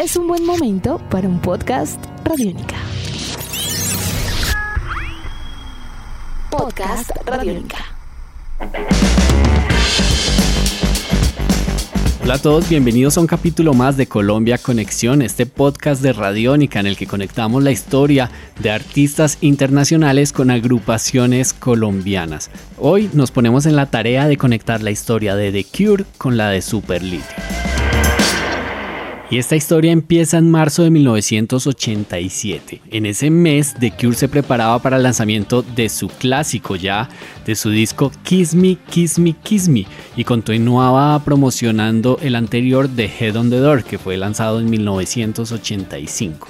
es un buen momento para un podcast Radiónica. Podcast Radiónica. Hola a todos, bienvenidos a un capítulo más de Colombia Conexión, este podcast de Radiónica en el que conectamos la historia de artistas internacionales con agrupaciones colombianas. Hoy nos ponemos en la tarea de conectar la historia de The Cure con la de Superlitio. Y esta historia empieza en marzo de 1987. En ese mes, The Cure se preparaba para el lanzamiento de su clásico ya, de su disco Kiss Me, Kiss Me, Kiss Me, y continuaba promocionando el anterior de Head on the Door, que fue lanzado en 1985.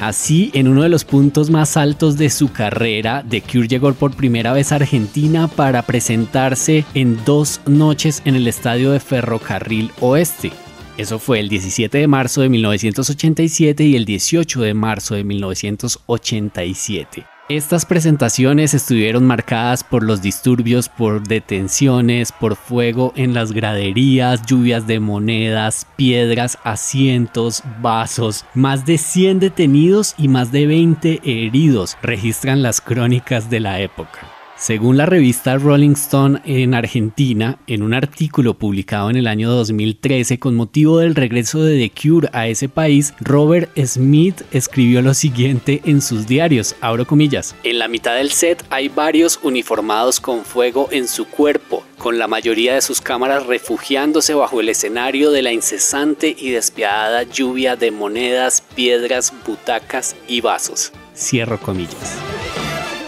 Así, en uno de los puntos más altos de su carrera, The Cure llegó por primera vez a Argentina para presentarse en dos noches en el estadio de Ferrocarril Oeste. Eso fue el 17 de marzo de 1987 y el 18 de marzo de 1987. Estas presentaciones estuvieron marcadas por los disturbios, por detenciones, por fuego en las graderías, lluvias de monedas, piedras, asientos, vasos. Más de 100 detenidos y más de 20 heridos registran las crónicas de la época. Según la revista Rolling Stone en Argentina, en un artículo publicado en el año 2013 con motivo del regreso de The Cure a ese país, Robert Smith escribió lo siguiente en sus diarios, abro comillas, en la mitad del set hay varios uniformados con fuego en su cuerpo, con la mayoría de sus cámaras refugiándose bajo el escenario de la incesante y despiadada lluvia de monedas, piedras, butacas y vasos. Cierro comillas.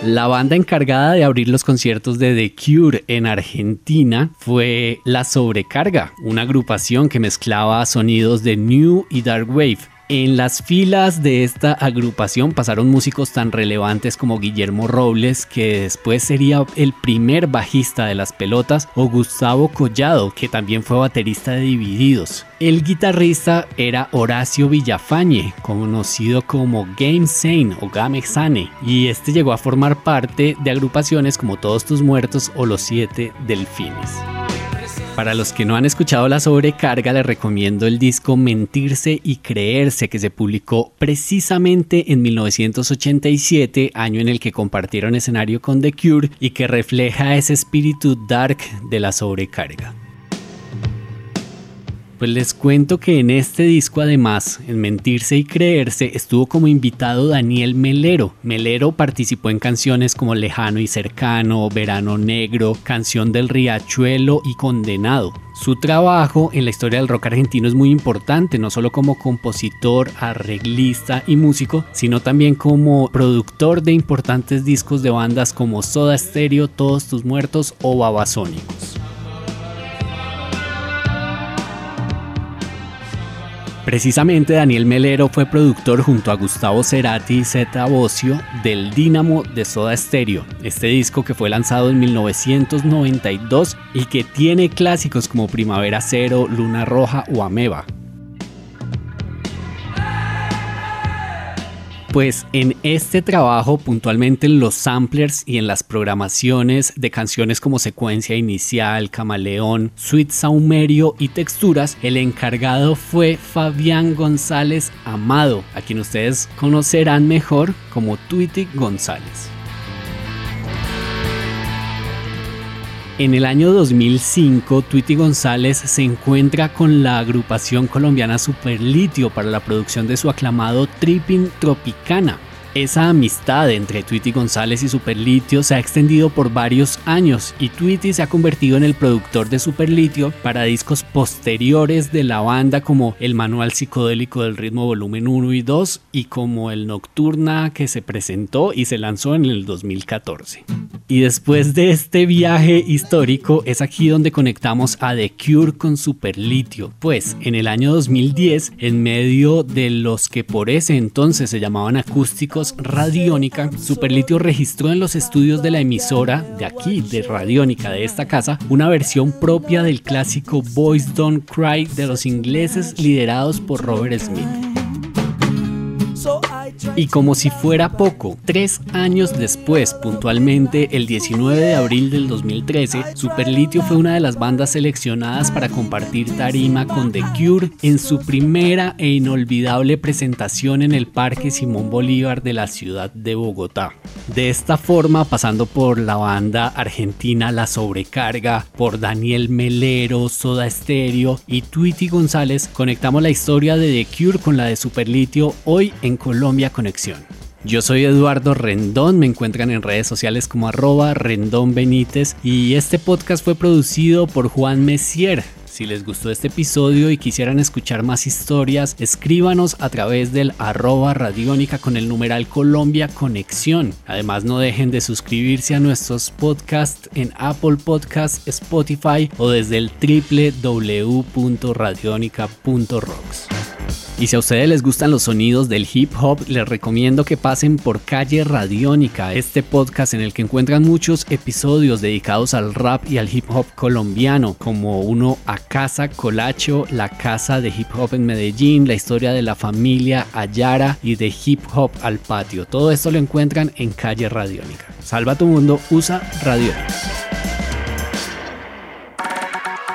La banda encargada de abrir los conciertos de The Cure en Argentina fue La Sobrecarga, una agrupación que mezclaba sonidos de New y Dark Wave. En las filas de esta agrupación pasaron músicos tan relevantes como Guillermo Robles, que después sería el primer bajista de las pelotas, o Gustavo Collado, que también fue baterista de Divididos. El guitarrista era Horacio Villafañe, conocido como Game Sane o Game Sane, y este llegó a formar parte de agrupaciones como Todos tus muertos o Los Siete Delfines. Para los que no han escuchado la sobrecarga, les recomiendo el disco Mentirse y Creerse, que se publicó precisamente en 1987, año en el que compartieron escenario con The Cure y que refleja ese espíritu dark de la sobrecarga. Pues les cuento que en este disco además, en Mentirse y Creerse, estuvo como invitado Daniel Melero. Melero participó en canciones como Lejano y Cercano, Verano Negro, Canción del Riachuelo y Condenado. Su trabajo en la historia del rock argentino es muy importante, no solo como compositor, arreglista y músico, sino también como productor de importantes discos de bandas como Soda Stereo, Todos tus muertos o Babasónicos. Precisamente Daniel Melero fue productor junto a Gustavo Cerati y Zeta Bocio del Dínamo de Soda Stereo, este disco que fue lanzado en 1992 y que tiene clásicos como Primavera Cero, Luna Roja o Ameba. Pues en este trabajo, puntualmente en los samplers y en las programaciones de canciones como secuencia inicial, camaleón, suite saumerio y texturas, el encargado fue Fabián González Amado, a quien ustedes conocerán mejor como Tweety González. En el año 2005, Tweety González se encuentra con la agrupación colombiana Superlitio para la producción de su aclamado Tripping Tropicana, esa amistad entre Tweety González y Superlitio se ha extendido por varios años y Tweety se ha convertido en el productor de Superlitio para discos posteriores de la banda como el Manual Psicodélico del Ritmo Volumen 1 y 2 y como el Nocturna que se presentó y se lanzó en el 2014. Y después de este viaje histórico es aquí donde conectamos a The Cure con Superlitio, pues en el año 2010, en medio de los que por ese entonces se llamaban acústicos Radiónica, Superlitio registró en los estudios de la emisora de aquí, de Radiónica, de esta casa, una versión propia del clásico Boys Don't Cry de los ingleses liderados por Robert Smith. Y como si fuera poco, tres años después, puntualmente el 19 de abril del 2013, Superlitio fue una de las bandas seleccionadas para compartir tarima con The Cure en su primera e inolvidable presentación en el Parque Simón Bolívar de la ciudad de Bogotá. De esta forma, pasando por la banda argentina La Sobrecarga, por Daniel Melero, Soda Stereo y Tweety González, conectamos la historia de The Cure con la de Superlitio hoy en Colombia Conexión. Yo soy Eduardo Rendón, me encuentran en redes sociales como arroba Rendón Benítez y este podcast fue producido por Juan Messier. Si les gustó este episodio y quisieran escuchar más historias, escríbanos a través del arroba radiónica con el numeral Colombia Conexión. Además no dejen de suscribirse a nuestros podcasts en Apple Podcasts, Spotify o desde el www.radionica.rocks. Y si a ustedes les gustan los sonidos del hip hop, les recomiendo que pasen por Calle Radiónica, este podcast en el que encuentran muchos episodios dedicados al rap y al hip hop colombiano, como uno a Casa Colacho, la casa de hip hop en Medellín, la historia de la familia Ayara y de hip hop al patio. Todo esto lo encuentran en Calle Radiónica. Salva tu mundo, usa Radiónica.